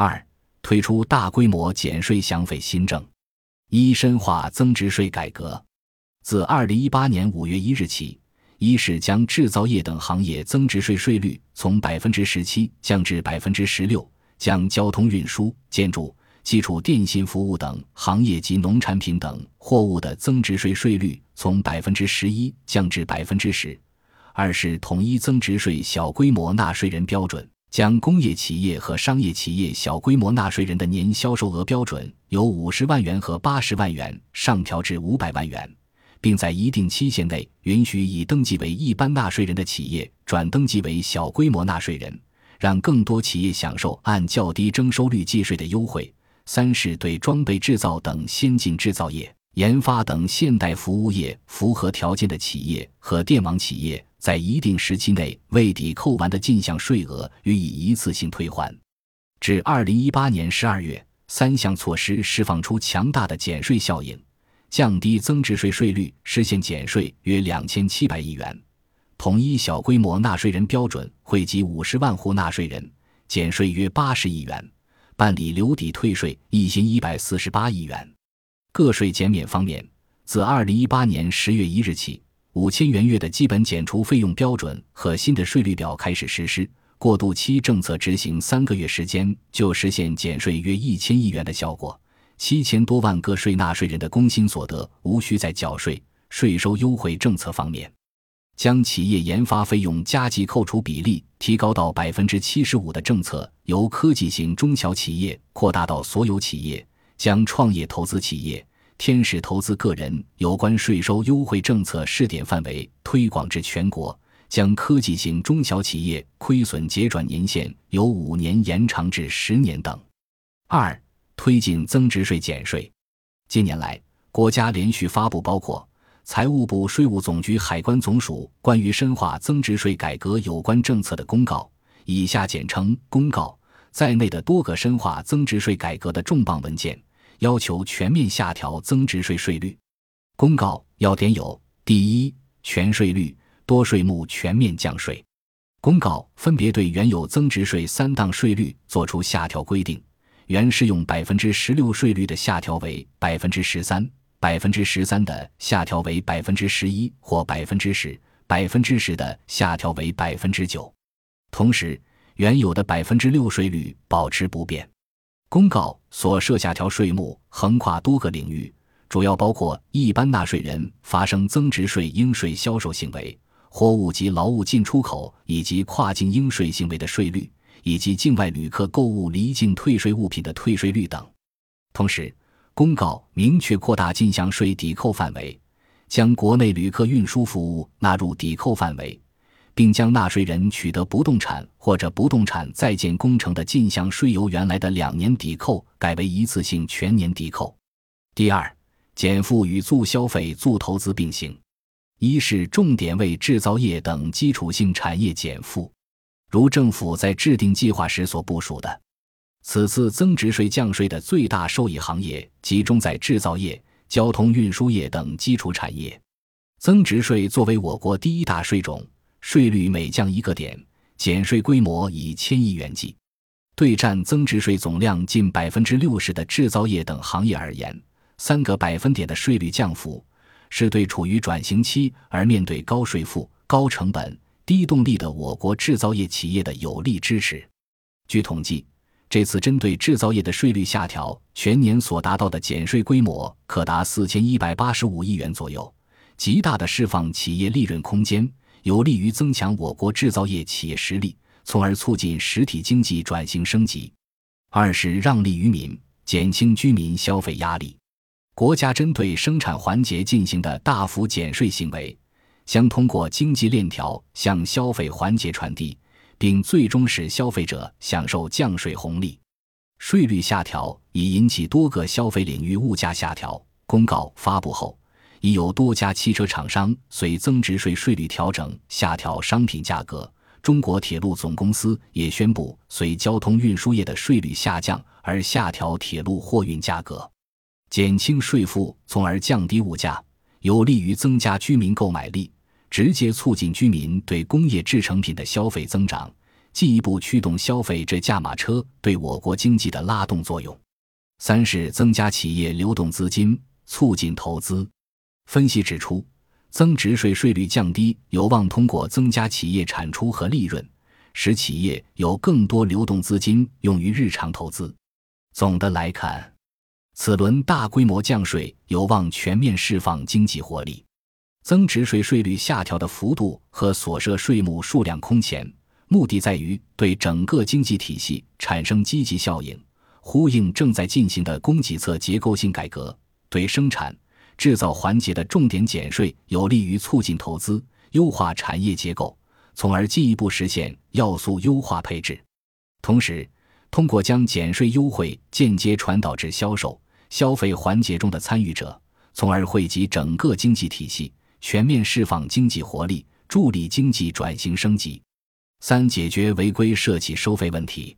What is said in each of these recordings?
二、推出大规模减税降费新政。一、深化增值税改革。自二零一八年五月一日起，一是将制造业等行业增值税税率从百分之十七降至百分之十六，将交通运输、建筑、基础电信服务等行业及农产品等货物的增值税税率从百分之十一降至百分之十。二是统一增值税小规模纳税人标准，将工业企业和商业企业小规模纳税人的年销售额标准由五十万元和八十万元上调至五百万元。并在一定期限内允许已登记为一般纳税人的企业转登记为小规模纳税人，让更多企业享受按较低征收率计税的优惠。三是对装备制造等先进制造业、研发等现代服务业符合条件的企业和电网企业，在一定时期内未抵扣完的进项税额予以一次性退还。至二零一八年十二月，三项措施释放出强大的减税效应。降低增值税税率，实现减税约两千七百亿元；统一小规模纳税人标准，惠及五十万户纳税人，减税约八十亿元；办理留抵退税，一千一百四十八亿元。个税减免方面，自二零一八年十月一日起，五千元月的基本减除费用标准和新的税率表开始实施。过渡期政策执行三个月时间，就实现减税约一千亿元的效果。七千多万个税纳税人的工薪所得无需再缴税。税收优惠政策方面，将企业研发费用加计扣除比例提高到百分之七十五的政策，由科技型中小企业扩大到所有企业；将创业投资企业、天使投资个人有关税收优惠政策试点范围推广至全国；将科技型中小企业亏损结转年限由五年延长至十年等。二。推进增值税减税。近年来，国家连续发布包括财务部、税务总局、海关总署关于深化增值税改革有关政策的公告（以下简称公告）在内的多个深化增值税改革的重磅文件，要求全面下调增值税税率。公告要点有：第一，全税率多税目全面降税。公告分别对原有增值税三档税率作出下调规定。原适用百分之十六税率的下调为百分之十三，百分之十三的下调为百分之十一或百分之十，百分之十的下调为百分之九。同时，原有的百分之六税率保持不变。公告所设下调税目横跨多个领域，主要包括一般纳税人发生增值税应税销售行为、货物及劳务进出口以及跨境应税行为的税率。以及境外旅客购物离境退税物品的退税率等。同时，公告明确扩大进项税抵扣范围，将国内旅客运输服务纳入抵扣范围，并将纳税人取得不动产或者不动产在建工程的进项税由原来的两年抵扣改为一次性全年抵扣。第二，减负与促消费、促投资并行，一是重点为制造业等基础性产业减负。如政府在制定计划时所部署的，此次增值税降税的最大受益行业集中在制造业、交通运输业等基础产业。增值税作为我国第一大税种，税率每降一个点，减税规模以千亿元计。对占增值税总量近百分之六十的制造业等行业而言，三个百分点的税率降幅，是对处于转型期而面对高税负、高成本。低动力的我国制造业企业的有力支持。据统计，这次针对制造业的税率下调，全年所达到的减税规模可达四千一百八十五亿元左右，极大的释放企业利润空间，有利于增强我国制造业企业实力，从而促进实体经济转型升级。二是让利于民，减轻居民消费压力。国家针对生产环节进行的大幅减税行为。将通过经济链条向消费环节传递，并最终使消费者享受降税红利。税率下调已引起多个消费领域物价下调。公告发布后，已有多家汽车厂商随增值税税率调整下调商品价格。中国铁路总公司也宣布随交通运输业的税率下降而下调铁路货运价格，减轻税负，从而降低物价，有利于增加居民购买力。直接促进居民对工业制成品的消费增长，进一步驱动消费这驾马车对我国经济的拉动作用。三是增加企业流动资金，促进投资。分析指出，增值税税率降低有望通过增加企业产出和利润，使企业有更多流动资金用于日常投资。总的来看，此轮大规模降税有望全面释放经济活力。增值税税率下调的幅度和所涉税目数量空前，目的在于对整个经济体系产生积极效应，呼应正在进行的供给侧结构性改革。对生产制造环节的重点减税，有利于促进投资，优化产业结构，从而进一步实现要素优化配置。同时，通过将减税优惠间接传导至销售、消费环节中的参与者，从而惠及整个经济体系。全面释放经济活力，助力经济转型升级。三、解决违规设计收费问题。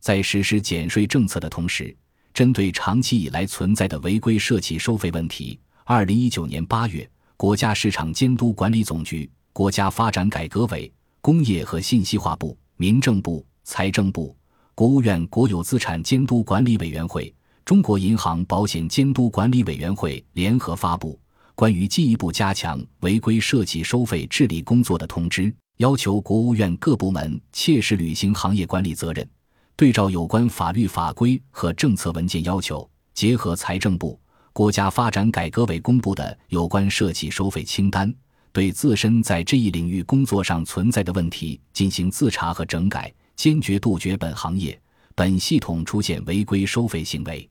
在实施减税政策的同时，针对长期以来存在的违规设计收费问题，二零一九年八月，国家市场监督管理总局、国家发展改革委、工业和信息化部、民政部、财政部、国务院国有资产监督管理委员会、中国银行保险监督管理委员会联合发布。关于进一步加强违规涉企收费治理工作的通知，要求国务院各部门切实履行行业管理责任，对照有关法律法规和政策文件要求，结合财政部、国家发展改革委公布的有关涉企收费清单，对自身在这一领域工作上存在的问题进行自查和整改，坚决杜绝本行业、本系统出现违规收费行为。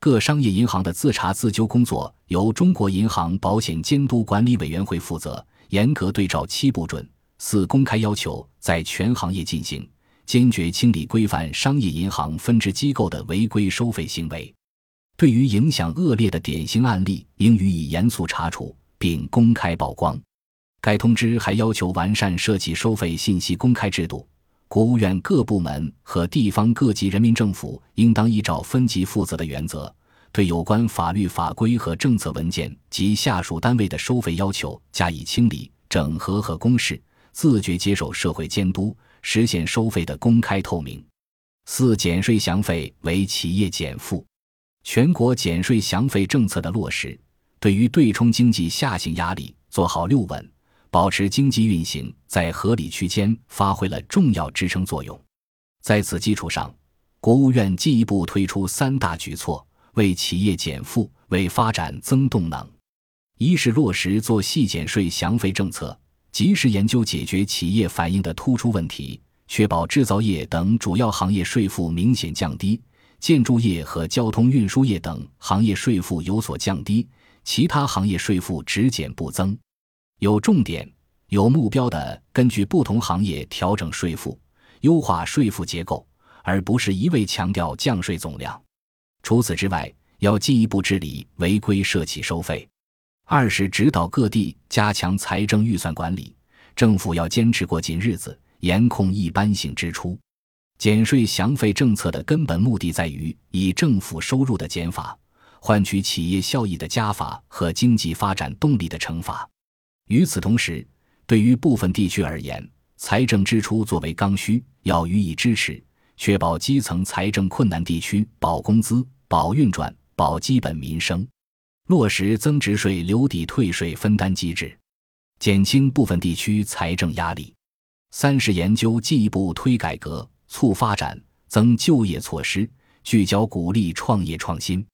各商业银行的自查自纠工作由中国银行保险监督管理委员会负责，严格对照七不准、四公开要求，在全行业进行，坚决清理规范商业银行分支机构的违规收费行为。对于影响恶劣的典型案例，应予以严肃查处并公开曝光。该通知还要求完善涉及收费信息公开制度。国务院各部门和地方各级人民政府应当依照分级负责的原则，对有关法律法规和政策文件及下属单位的收费要求加以清理、整合和公示，自觉接受社会监督，实现收费的公开透明。四、减税降费为企业减负。全国减税降费政策的落实，对于对冲经济下行压力，做好六稳。保持经济运行在合理区间，发挥了重要支撑作用。在此基础上，国务院进一步推出三大举措，为企业减负、为发展增动能。一是落实做细减税降费政策，及时研究解决企业反映的突出问题，确保制造业等主要行业税负明显降低，建筑业和交通运输业等行业税负有所降低，其他行业税负只减不增。有重点、有目标的根据不同行业调整税负，优化税负结构，而不是一味强调降税总量。除此之外，要进一步治理违规涉企收费。二是指导各地加强财政预算管理，政府要坚持过紧日子，严控一般性支出。减税降费政策的根本目的在于以政府收入的减法，换取企业效益的加法和经济发展动力的惩罚。与此同时，对于部分地区而言，财政支出作为刚需，要予以支持，确保基层财政困难地区保工资、保运转、保基本民生，落实增值税留抵退税分担机制，减轻部分地区财政压力。三是研究进一步推改革、促发展、增就业措施，聚焦鼓励创业创新，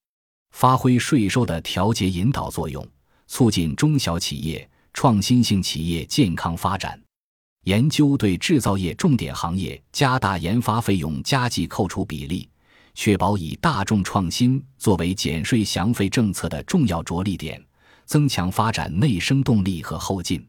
发挥税收的调节引导作用，促进中小企业。创新性企业健康发展，研究对制造业重点行业加大研发费用加计扣除比例，确保以大众创新作为减税降费政策的重要着力点，增强发展内生动力和后劲。